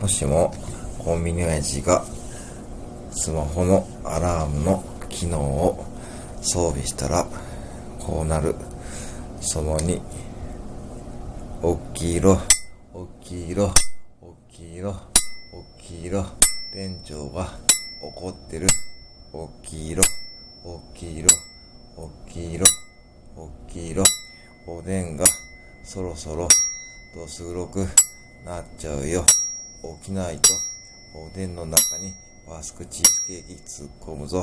もしもコンビニ親父がスマホのアラームの機能を装備したらこうなる。その2おっきい色おっきい色おっきい色おっきい色店長が怒ってる。おっきい色おっきい色おっきい色おっきい色おでんがそろそろどす黒くなっちゃうよ。起きないとおでんの中にバスクチーズケーキ突っ込むぞ。